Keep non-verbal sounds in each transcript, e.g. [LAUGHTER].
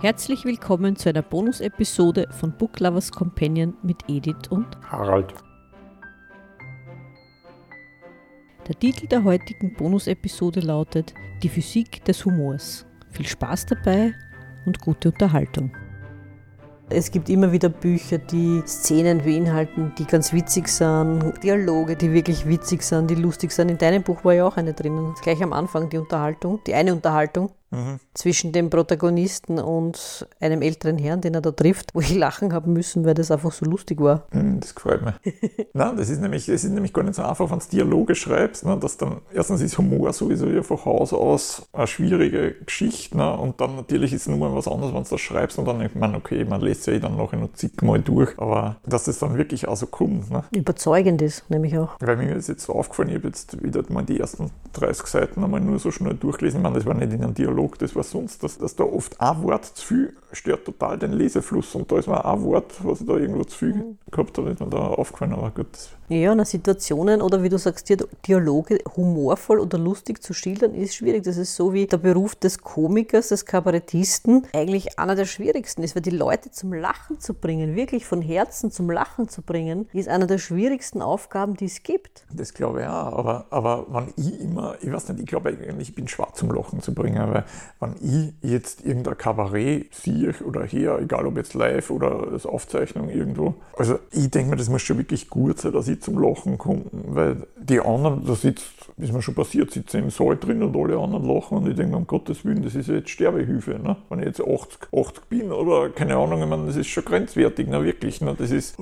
Herzlich willkommen zu einer Bonus-Episode von Book Lovers Companion mit Edith und Harald. Der Titel der heutigen Bonus-Episode lautet Die Physik des Humors. Viel Spaß dabei und gute Unterhaltung. Es gibt immer wieder Bücher, die Szenen beinhalten, die ganz witzig sind, Dialoge, die wirklich witzig sind, die lustig sind. In deinem Buch war ja auch eine drinnen. Gleich am Anfang die Unterhaltung, die eine Unterhaltung mhm. zwischen dem Protagonisten und einem älteren Herrn, den er da trifft, wo ich lachen haben müssen, weil das einfach so lustig war. Mhm, das gefällt mir. [LAUGHS] Nein, das ist, nämlich, das ist nämlich gar nicht so einfach, wenn du Dialoge schreibst, ne, dass dann, erstens ist Humor sowieso ja von Haus aus eine schwierige Geschichte ne, und dann natürlich ist es nur mal was anderes, wenn du das schreibst und dann denkt man, okay, man lässt ja eh dann nachher noch zigmal durch, aber dass das dann wirklich auch so kommt. Ne? Überzeugend ist, nämlich auch. Weil mir ist jetzt so aufgefallen, ich habe jetzt wieder mal die ersten 30 Seiten einmal nur so schnell durchgelesen, ich meine, das war nicht in einem Dialog, Dialog, das war sonst, dass, dass da oft ein Wort zu viel stört total den Lesefluss und da ist mir ein Wort, was ich da irgendwo zu viel mhm. gehabt habe, ist mir da aufgefallen, aber gut. Ja, na, Situationen oder wie du sagst, Dialoge humorvoll oder lustig zu schildern, ist schwierig. Das ist so wie der Beruf des Komikers, des Kabarettisten, eigentlich einer der schwierigsten ist, weil die Leute zum Lachen zu bringen, wirklich von Herzen zum Lachen zu bringen, ist einer der schwierigsten Aufgaben, die es gibt. Das glaube ich auch, aber, aber wenn ich immer, ich weiß nicht, ich glaube eigentlich, ich bin schwarz zum Lachen zu bringen, weil wenn ich jetzt irgendein Kabarett sehe oder her, egal ob jetzt live oder als Aufzeichnung irgendwo, also ich denke mir, das muss schon wirklich gut sein, dass ich zum Lachen komme, weil die anderen, da sitzt, ist mir schon passiert, sitzen im Saal drin und alle anderen lachen und ich denke, um Gottes Willen, das ist jetzt Sterbehilfe, ne? wenn ich jetzt 80, 80 bin oder keine Ahnung, ich meine, das ist schon grenzwertig, ne? wirklich, ne? das ist,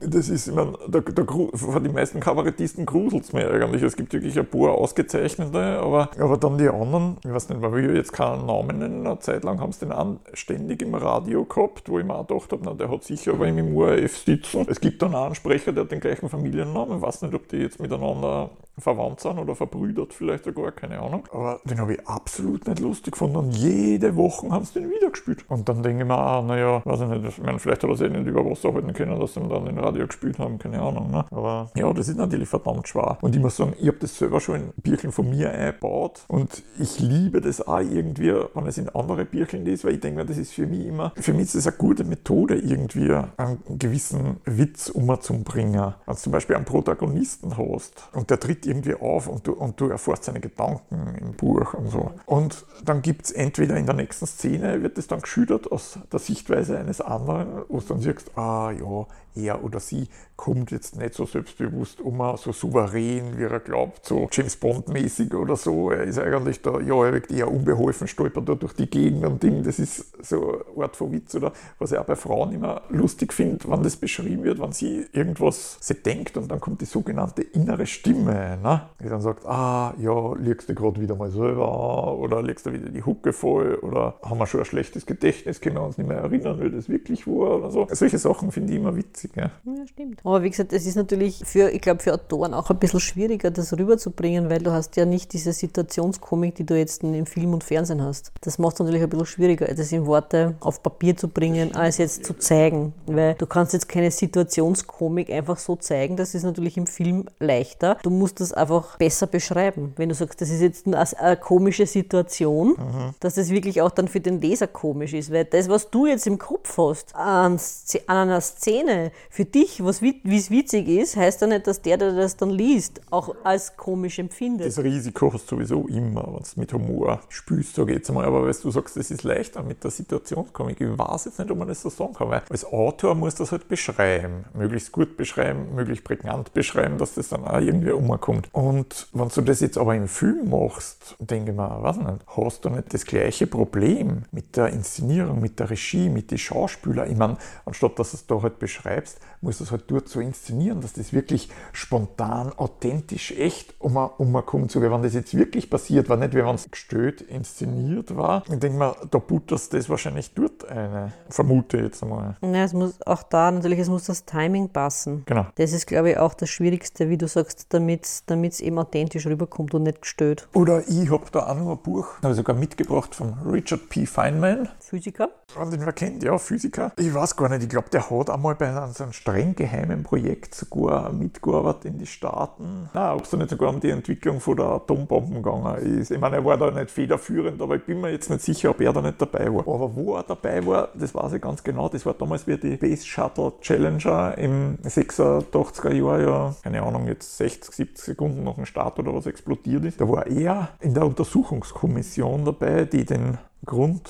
das ist, ich meine, der, der, von den meisten Kabarettisten gruselt es mir eigentlich, es gibt wirklich ein paar ausgezeichnete, aber, aber dann die anderen, ich weiß nicht, man will jetzt keinen Namen nennen, eine Zeit lang haben sie den anständig im Radio gehabt, wo ich mir auch gedacht habe, na, der hat sicher aber im ORF sitzen. Es gibt dann einen Sprecher, der hat den gleichen Familiennamen, ich weiß nicht, ob die jetzt miteinander verwandt sind oder verbrüdert vielleicht sogar, keine Ahnung. Aber den habe ich absolut nicht lustig gefunden und jede Woche haben sie den wieder gespielt. Und dann denke ich mir, ah, naja, weiß ich nicht, ich meine, vielleicht hat er sich nicht über Wasser halten können, dass sie ihn dann in Radio gespielt haben, keine Ahnung. Ne? Aber ja, das ist natürlich verdammt schwer. Und ich muss sagen, ich habe das selber schon in Birkeln von mir eingebaut und ich liebe das auch irgendwie, wenn es in andere Birkeln ist, weil ich denke mir, das ist für mich immer, für mich ist das eine gute Methode, irgendwie einen gewissen Witz umzubringen. Wenn du zum Beispiel einen Protagonisten hast und der tritt irgendwie auf und du, und du erfährst seine Gedanken im Buch und so. Und dann gibt es entweder in der nächsten Szene, wird es dann geschildert aus der Sichtweise eines anderen, wo du dann siehst, ah ja, er oder sie kommt jetzt nicht so selbstbewusst um, so souverän, wie er glaubt, so James Bond-mäßig oder so. Er ist eigentlich da, ja, er wirkt eher unbeholfen, stolpert da durch die Gegend und Ding. Das ist so eine Art von Witz oder was ich auch bei Frauen immer lustig finde, wenn das beschrieben wird, wenn sie irgendwas sie denkt und dann kommt die sogenannte innere Stimme, ne? die dann sagt, ah, ja, liegst du gerade wieder mal selber an oder legst du wieder die Hucke voll oder haben wir schon ein schlechtes Gedächtnis, können wir uns nicht mehr erinnern, wie das wirklich war oder so. Solche Sachen finde ich immer witzig. Ja, ja stimmt. Aber wie gesagt, es ist natürlich für, ich glaube, für Autoren auch ein bisschen schwieriger, das rüberzubringen, weil du hast ja nicht diese Situationskomik, die du jetzt im Film und Fernsehen hast. Das macht es natürlich ein bisschen schwieriger, das in Worte auf Papier zu bringen, als jetzt zu zeigen. Weil du kannst jetzt keine Situationskomik einfach so zeigen, das ist natürlich im Film leichter. Du musst das einfach besser beschreiben. Wenn du sagst, das ist jetzt eine, komische Situation, mhm. dass das wirklich auch dann für den Leser komisch ist. Weil das, was du jetzt im Kopf hast, an, einer Szene, für dich, wie es witzig ist, heißt ja nicht, dass der, der das dann liest, auch als komisch empfindet. Das Risiko hast du sowieso immer, wenn du mit Humor spielst, sage ich jetzt mal. Aber weißt du sagst, das ist leichter mit der Situationskomik. Ich weiß jetzt nicht, ob man das so sagen kann, weil als Autor muss das halt beschreiben. Möglichst gut beschreiben, möglichst prägnant beschreiben, dass das dann auch irgendwie umkommt. Und wenn du das jetzt aber im Film machst, denke ich mir, weiß nicht, hast du nicht das gleiche Problem mit der Inszenierung, mit der Regie, mit den Schauspielern? Ich meine, anstatt dass es da halt beschreibst, muss das halt dort so inszenieren, dass das wirklich spontan, authentisch, echt um, umkommt. So wie wenn das jetzt wirklich passiert war, nicht wie wenn es gestört inszeniert war. Ich denke mal, da butterst das wahrscheinlich dort eine, vermute jetzt einmal. Ja, es muss auch da natürlich, es muss das Timing passen. Genau. Das ist, glaube ich, auch das Schwierigste, wie du sagst, damit es eben authentisch rüberkommt und nicht gestört. Oder ich habe da auch noch ein Buch, habe ich sogar mitgebracht von Richard P. Feynman. Physiker? Den man kennt, ja, Physiker. Ich weiß gar nicht, ich glaube, der hat einmal bei einem so einem streng geheimen Projekt sogar mitgearbeitet in die Staaten. Na, ob es da nicht sogar um die Entwicklung von der Atombomben gegangen ist. Ich meine, er war da nicht federführend, aber ich bin mir jetzt nicht sicher, ob er da nicht dabei war. Aber wo er dabei war, das weiß ich ganz genau. Das war damals wie die Space Shuttle Challenger im 86er Jahr, ja, keine Ahnung, jetzt 60, 70 Sekunden nach dem Start oder was explodiert ist. Da war er in der Untersuchungskommission dabei, die den Grund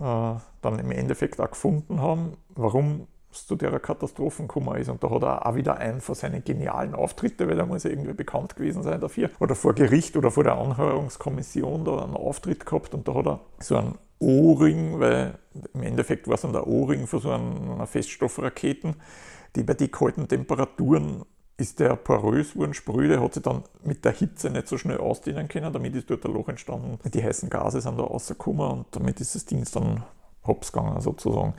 äh, dann im Endeffekt auch gefunden haben, warum zu der Katastrophen gekommen ist. Und da hat er auch wieder einen von seinen genialen Auftritten, weil er muss irgendwie bekannt gewesen sein dafür, oder vor Gericht oder vor der Anhörungskommission da einen Auftritt gehabt und da hat er so einen O-Ring, weil im Endeffekt war es dann der O-Ring von so einer Feststoffraketen, die bei den kalten Temperaturen ist der porös geworden, sprüde, hat sich dann mit der Hitze nicht so schnell ausdehnen können, damit ist dort ein Loch entstanden. Die heißen Gase sind da rausgekommen und damit ist das Ding dann hops gegangen sozusagen.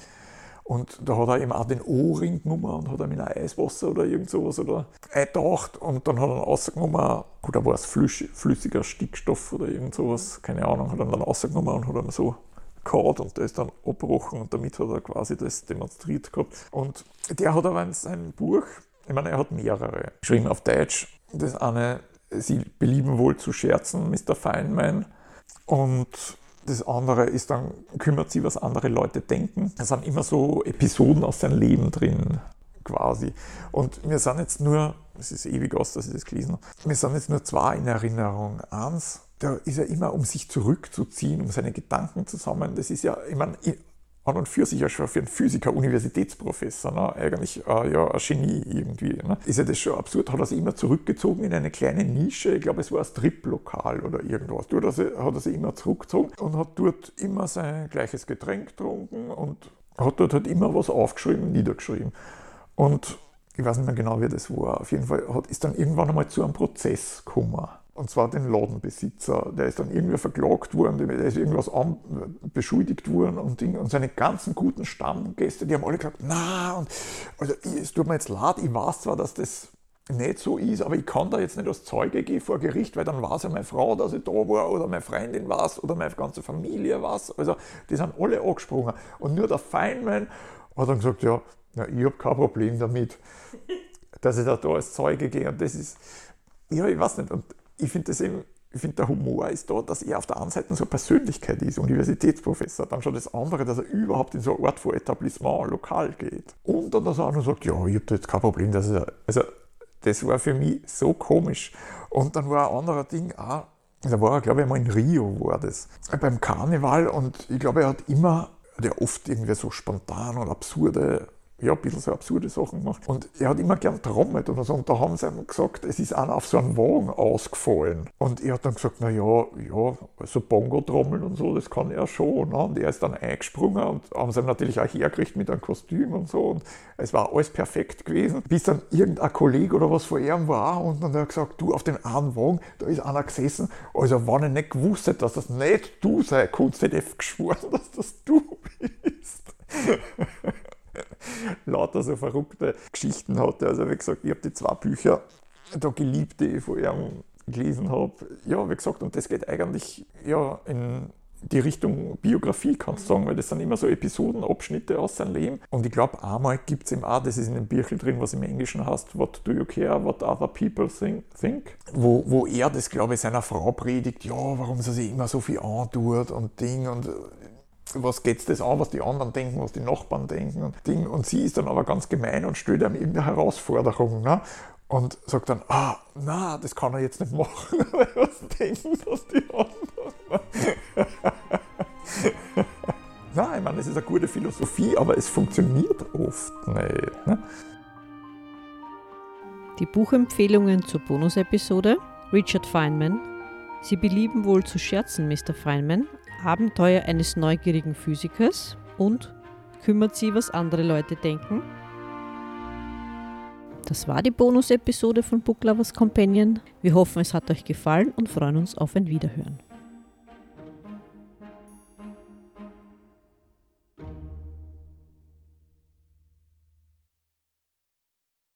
Und da hat er eben auch den O-Ring genommen und hat ihm in ein Eiswasser oder irgend sowas oder eingetaucht und dann hat er rausgenommen, oder war es flüssiger Stickstoff oder irgend sowas, keine Ahnung, hat er dann rausgenommen und hat ihm so gehauen und der ist dann abgebrochen und damit hat er quasi das demonstriert gehabt. Und der hat aber in seinem Buch ich meine, er hat mehrere geschrieben auf Deutsch. Das eine, Sie belieben wohl zu scherzen, Mr. Feynman. Und das andere ist dann, kümmert sie, was andere Leute denken. Es sind immer so Episoden aus seinem Leben drin, quasi. Und wir sind jetzt nur, es ist ewig aus, dass ich das gelesen habe, wir sind jetzt nur zwei in Erinnerung. Eins, da ist er immer, um sich zurückzuziehen, um seine Gedanken zu sammeln. Das ist ja, ich meine, an und für sich ja schon für einen Physiker, Universitätsprofessor, ne, eigentlich äh, ja, ein Genie irgendwie. Ne. Ist ja das schon absurd, hat er sich immer zurückgezogen in eine kleine Nische, ich glaube es war ein Striplokal oder irgendwas. Dort hat er sich immer zurückgezogen und hat dort immer sein gleiches Getränk getrunken und hat dort halt immer was aufgeschrieben, niedergeschrieben. Und ich weiß nicht mehr genau, wie das war. Auf jeden Fall hat, ist dann irgendwann einmal zu einem Prozess gekommen und zwar den Ladenbesitzer. Der ist dann irgendwie verklagt worden, der ist irgendwas beschuldigt worden und, und seine ganzen guten Stammgäste, die haben alle gesagt, na, und also es tut mir jetzt leid, ich weiß zwar, dass das nicht so ist, aber ich kann da jetzt nicht als Zeuge gehen vor Gericht, weil dann war es ja meine Frau, dass ich da war, oder meine Freundin war oder meine ganze Familie war Also die sind alle angesprungen. Und nur der Feynman hat dann gesagt, ja, ja ich habe kein Problem damit, dass ich da, da als Zeuge gehe. Und das ist, ja, ich weiß nicht. Und ich finde das eben, ich finde, der Humor ist da, dass er auf der einen Seite so eine Persönlichkeit ist, Universitätsprofessor. Dann schon das andere, dass er überhaupt in so eine Art von Etablissement, lokal geht. Und dann, auch noch sagt, ja, ich habe da jetzt kein Problem, dass er, also, das war für mich so komisch. Und dann war ein anderer Ding auch, da war er, glaube ich, einmal in Rio, war das, beim Karneval. Und ich glaube, er hat immer, der oft irgendwie so spontan und absurde ja, ein bisschen so absurde Sachen gemacht. Und er hat immer gern trommelt oder so. Und da haben sie ihm gesagt, es ist einer auf so einen Wagen ausgefallen. Und er hat dann gesagt, na ja, so Bongo-Trommeln und so, das kann er schon. Ne? Und er ist dann eingesprungen und haben sie ihm natürlich auch hergerichtet mit einem Kostüm und so. Und es war alles perfekt gewesen. Bis dann irgendein Kollege oder was von ihm war und dann hat er gesagt, du, auf den einen Wagen, da ist einer gesessen. Also, wenn ich nicht gewusst hätte, dass das nicht du sei kannst, hätte ich geschworen, [LAUGHS] dass das du bist. Lauter so verrückte Geschichten hatte. Also wie gesagt, ich habe die zwei Bücher da geliebt, die ich von ihm gelesen habe. Ja, wie gesagt, und das geht eigentlich ja, in die Richtung Biografie, kannst du sagen, weil das sind immer so Episodenabschnitte aus seinem Leben. Und ich glaube, einmal gibt es ihm auch, das ist in dem Büchel drin, was im Englischen heißt, What do you care, what other people think, Wo, wo er das, glaube ich, seiner Frau predigt, ja, warum sie sich immer so viel antut und Ding und was geht es das an, was die anderen denken, was die Nachbarn denken und Ding. Und sie ist dann aber ganz gemein und stellt ihm irgendeine Herausforderung. Ne? Und sagt dann, ah, na, das kann er jetzt nicht machen, weil [LAUGHS] was denken das die anderen? [LAUGHS] Nein, ich meine, es ist eine gute Philosophie, aber es funktioniert oft nicht. Ne? Die Buchempfehlungen zur Bonusepisode Richard Feynman. Sie belieben wohl zu scherzen, Mr. Feynman, Abenteuer eines neugierigen Physikers und kümmert sie, was andere Leute denken. Das war die Bonus-Episode von Book Lovers Companion. Wir hoffen, es hat euch gefallen und freuen uns auf ein Wiederhören.